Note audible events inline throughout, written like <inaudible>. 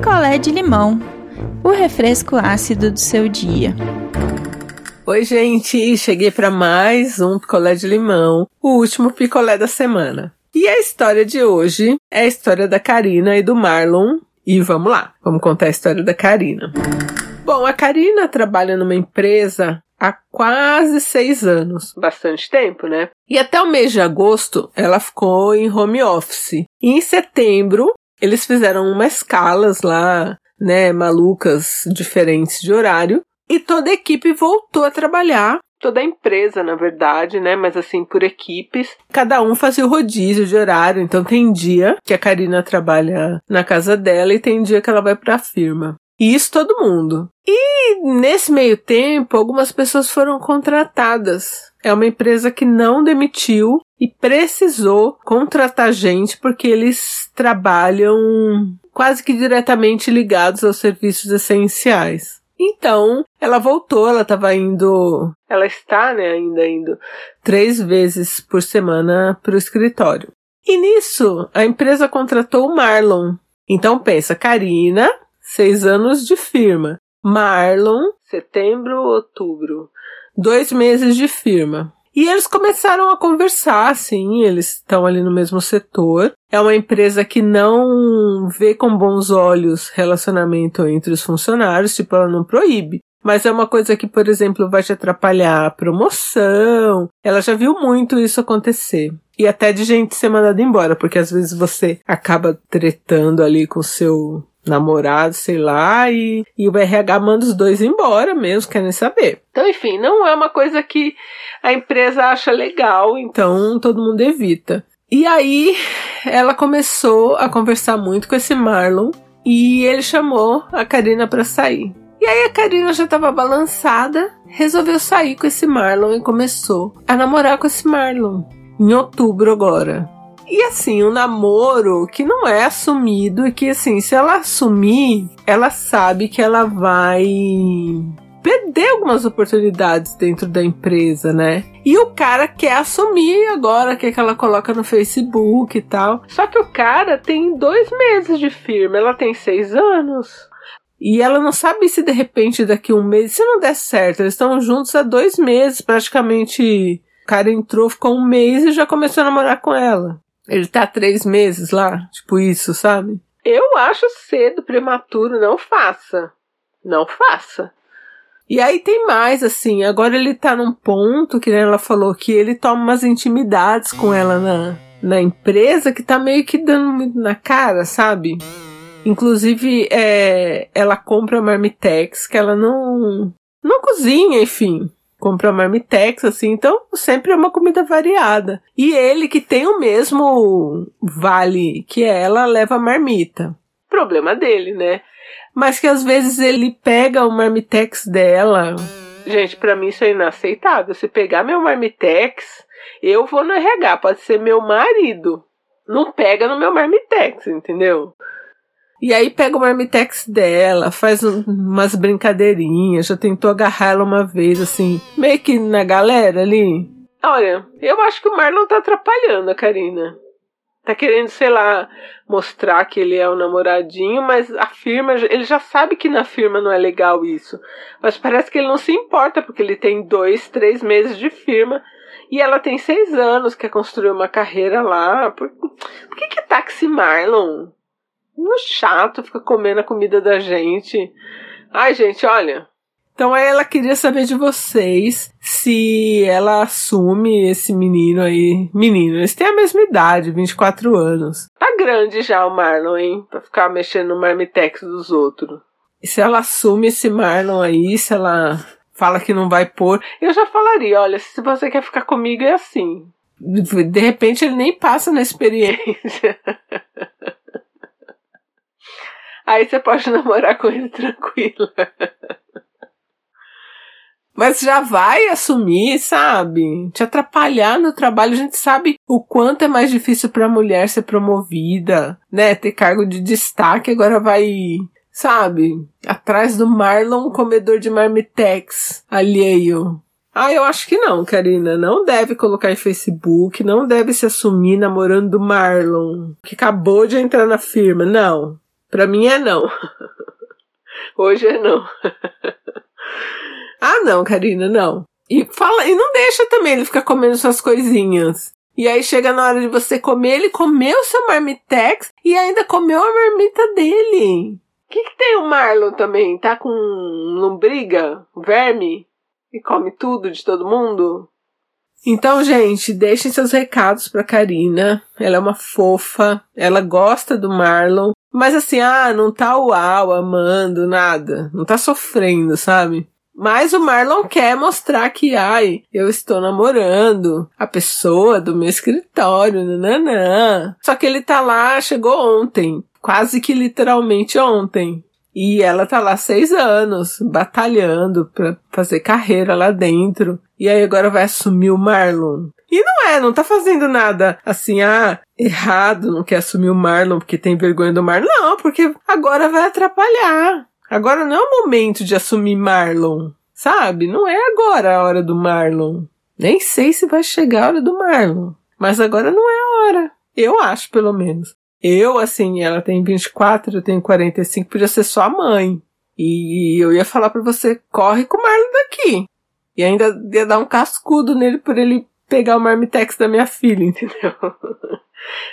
picolé de limão, o refresco ácido do seu dia. Oi, gente, cheguei para mais um picolé de limão, o último picolé da semana. E a história de hoje é a história da Karina e do Marlon. E vamos lá, vamos contar a história da Karina. Bom, a Karina trabalha numa empresa há quase seis anos. Bastante tempo, né? E até o mês de agosto ela ficou em home office. E em setembro eles fizeram umas escalas lá, né, malucas, diferentes de horário. E toda a equipe voltou a trabalhar toda a empresa, na verdade, né? Mas assim, por equipes. Cada um fazia o rodízio de horário. Então tem dia que a Karina trabalha na casa dela e tem dia que ela vai para a firma. E isso todo mundo. E nesse meio tempo, algumas pessoas foram contratadas. É uma empresa que não demitiu e precisou contratar gente porque eles trabalham quase que diretamente ligados aos serviços essenciais. Então, ela voltou, ela estava indo, ela está, né, ainda indo três vezes por semana para o escritório. E nisso, a empresa contratou o Marlon. Então pensa, Karina, seis anos de firma. Marlon, setembro, outubro, dois meses de firma. E eles começaram a conversar, assim, eles estão ali no mesmo setor. É uma empresa que não vê com bons olhos relacionamento entre os funcionários, tipo, ela não proíbe. Mas é uma coisa que, por exemplo, vai te atrapalhar a promoção. Ela já viu muito isso acontecer. E até de gente ser mandada embora, porque às vezes você acaba tretando ali com seu namorado, sei lá, e, e o RH manda os dois embora mesmo, querem saber. Então, enfim, não é uma coisa que a empresa acha legal, então todo mundo evita. E aí ela começou a conversar muito com esse Marlon e ele chamou a Karina para sair. E aí a Karina já estava balançada, resolveu sair com esse Marlon e começou a namorar com esse Marlon em outubro agora. E assim, um namoro que não é assumido e que assim, se ela assumir, ela sabe que ela vai perder algumas oportunidades dentro da empresa, né? E o cara quer assumir agora, quer que ela coloca no Facebook e tal. Só que o cara tem dois meses de firma, ela tem seis anos. E ela não sabe se de repente daqui um mês, se não der certo, eles estão juntos há dois meses, praticamente. O cara entrou, ficou um mês e já começou a namorar com ela. Ele tá três meses lá, tipo isso, sabe? Eu acho cedo, prematuro, não faça. Não faça. E aí tem mais, assim, agora ele tá num ponto que ela falou que ele toma umas intimidades com ela na, na empresa que tá meio que dando muito na cara, sabe? Inclusive, é, ela compra marmitex que ela não, não cozinha, enfim compra marmitex, assim, então sempre é uma comida variada. E ele, que tem o mesmo vale que ela, leva marmita. Problema dele, né? Mas que às vezes ele pega o marmitex dela. Gente, para mim isso é inaceitável. Se pegar meu marmitex, eu vou no RH, pode ser meu marido. Não pega no meu marmitex, entendeu? E aí pega o marmitex dela, faz umas brincadeirinhas, já tentou agarrar ela uma vez, assim, meio que na galera ali. Olha, eu acho que o Marlon tá atrapalhando a Karina. Tá querendo, sei lá, mostrar que ele é o namoradinho, mas a firma, ele já sabe que na firma não é legal isso. Mas parece que ele não se importa, porque ele tem dois, três meses de firma e ela tem seis anos, quer construir uma carreira lá. Por, por que que táxi Marlon? No chato, fica comendo a comida da gente. Ai, gente, olha. Então aí ela queria saber de vocês se ela assume esse menino aí. Menino, eles têm a mesma idade, 24 anos. Tá grande já o Marlon, hein? Pra ficar mexendo no marmitex dos outros. E se ela assume esse Marlon aí, se ela fala que não vai pôr, eu já falaria, olha, se você quer ficar comigo é assim. De repente ele nem passa na experiência. <laughs> Aí você pode <laughs> namorar com ele tranquila. Mas já vai assumir, sabe? Te atrapalhar no trabalho. A gente sabe o quanto é mais difícil para a mulher ser promovida, né? Ter cargo de destaque. Agora vai, sabe? Atrás do Marlon, comedor de marmitex alheio. Ah, eu acho que não, Karina. Não deve colocar em Facebook, não deve se assumir namorando do Marlon, que acabou de entrar na firma. Não. Pra mim é não. <laughs> Hoje é não. <laughs> ah, não, Karina, não. E fala, e não deixa também ele ficar comendo suas coisinhas. E aí chega na hora de você comer, ele comeu seu marmitex e ainda comeu a marmita dele. O que, que tem o Marlon também? Tá com lombriga? Verme? E come tudo de todo mundo? Então, gente, deixem seus recados pra Karina. Ela é uma fofa, ela gosta do Marlon. Mas assim, ah, não tá uau, amando, nada. Não tá sofrendo, sabe? Mas o Marlon quer mostrar que, ai, eu estou namorando a pessoa do meu escritório, nananã. Só que ele tá lá, chegou ontem. Quase que literalmente ontem. E ela tá lá seis anos, batalhando pra fazer carreira lá dentro. E aí agora vai assumir o Marlon. E não é, não tá fazendo nada assim, ah, errado, não quer assumir o Marlon porque tem vergonha do Marlon. Não, porque agora vai atrapalhar. Agora não é o momento de assumir Marlon, sabe? Não é agora a hora do Marlon. Nem sei se vai chegar a hora do Marlon. Mas agora não é a hora. Eu acho, pelo menos. Eu, assim, ela tem 24, eu tenho 45, podia ser só a mãe. E eu ia falar para você, corre com o Marlon daqui. E ainda ia dar um cascudo nele por ele pegar o marmitex da minha filha, <laughs> entendeu?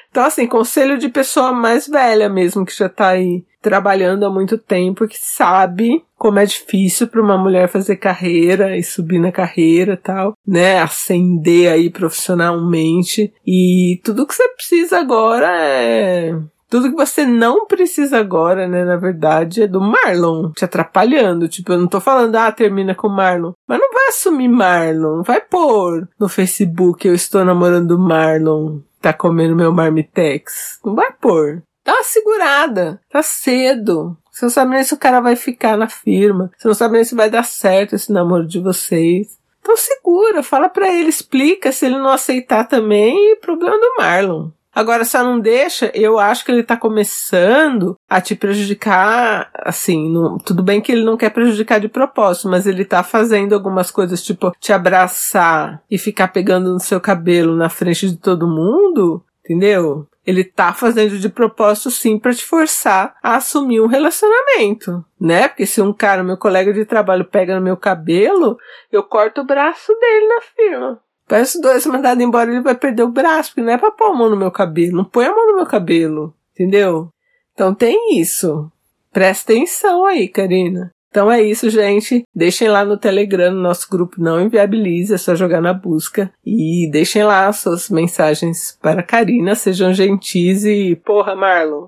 Então, assim, conselho de pessoa mais velha mesmo, que já tá aí trabalhando há muito tempo, que sabe como é difícil para uma mulher fazer carreira e subir na carreira e tal, né? Ascender aí profissionalmente. E tudo que você precisa agora é tudo que você não precisa agora, né, na verdade, é do Marlon te atrapalhando. Tipo, eu não tô falando, ah, termina com Marlon. Mas não vai assumir Marlon. Vai pôr no Facebook, eu estou namorando Marlon tá comendo meu marmitex. Não vai pôr. Dá uma segurada. Tá cedo. Você não sabe nem se o cara vai ficar na firma. Você não sabe nem se vai dar certo esse namoro de vocês. Então segura, fala pra ele, explica. Se ele não aceitar também, problema do Marlon. Agora, só não deixa, eu acho que ele tá começando a te prejudicar, assim, tudo bem que ele não quer prejudicar de propósito, mas ele tá fazendo algumas coisas, tipo, te abraçar e ficar pegando no seu cabelo na frente de todo mundo, entendeu? Ele tá fazendo de propósito sim para te forçar a assumir um relacionamento, né? Porque se um cara, meu colega de trabalho, pega no meu cabelo, eu corto o braço dele na firma. Parece dois mandado embora, ele vai perder o braço, porque não é pra pôr a mão no meu cabelo. Não põe a mão no meu cabelo. Entendeu? Então tem isso. Presta atenção aí, Karina. Então é isso, gente. Deixem lá no Telegram, no nosso grupo Não Inviabilize, é só jogar na busca. E deixem lá suas mensagens para a Karina, sejam gentis e. Porra, Marlon.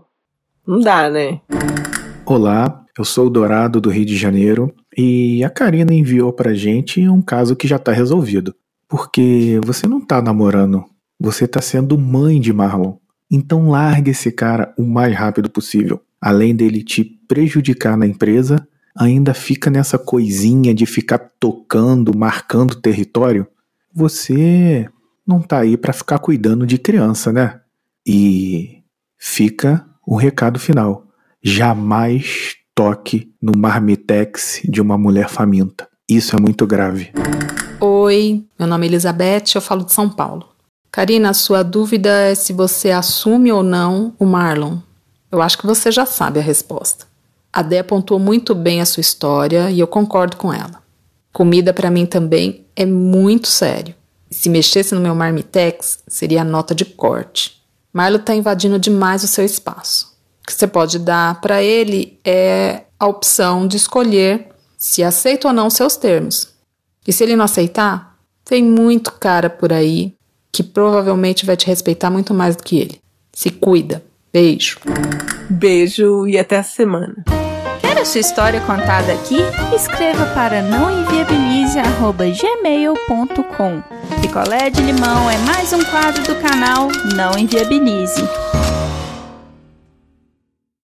Não dá, né? Olá, eu sou o Dourado do Rio de Janeiro e a Karina enviou pra gente um caso que já está resolvido. Porque você não tá namorando, você tá sendo mãe de Marlon. Então largue esse cara o mais rápido possível. Além dele te prejudicar na empresa, ainda fica nessa coisinha de ficar tocando, marcando território. Você não tá aí para ficar cuidando de criança, né? E fica o recado final: jamais toque no marmitex de uma mulher faminta. Isso é muito grave. Oi, meu nome é Elizabeth, eu falo de São Paulo. Karina, sua dúvida é se você assume ou não o Marlon. Eu acho que você já sabe a resposta. A Dé apontou muito bem a sua história e eu concordo com ela. Comida para mim também é muito sério. Se mexesse no meu marmitex, seria a nota de corte. Marlon está invadindo demais o seu espaço. O que você pode dar para ele é a opção de escolher se aceita ou não seus termos. E se ele não aceitar, tem muito cara por aí que provavelmente vai te respeitar muito mais do que ele. Se cuida. Beijo. Beijo e até a semana. Quer a sua história contada aqui? Escreva para nãoenviabilize.gmail.com Picolé de limão é mais um quadro do canal Não Enviabilize.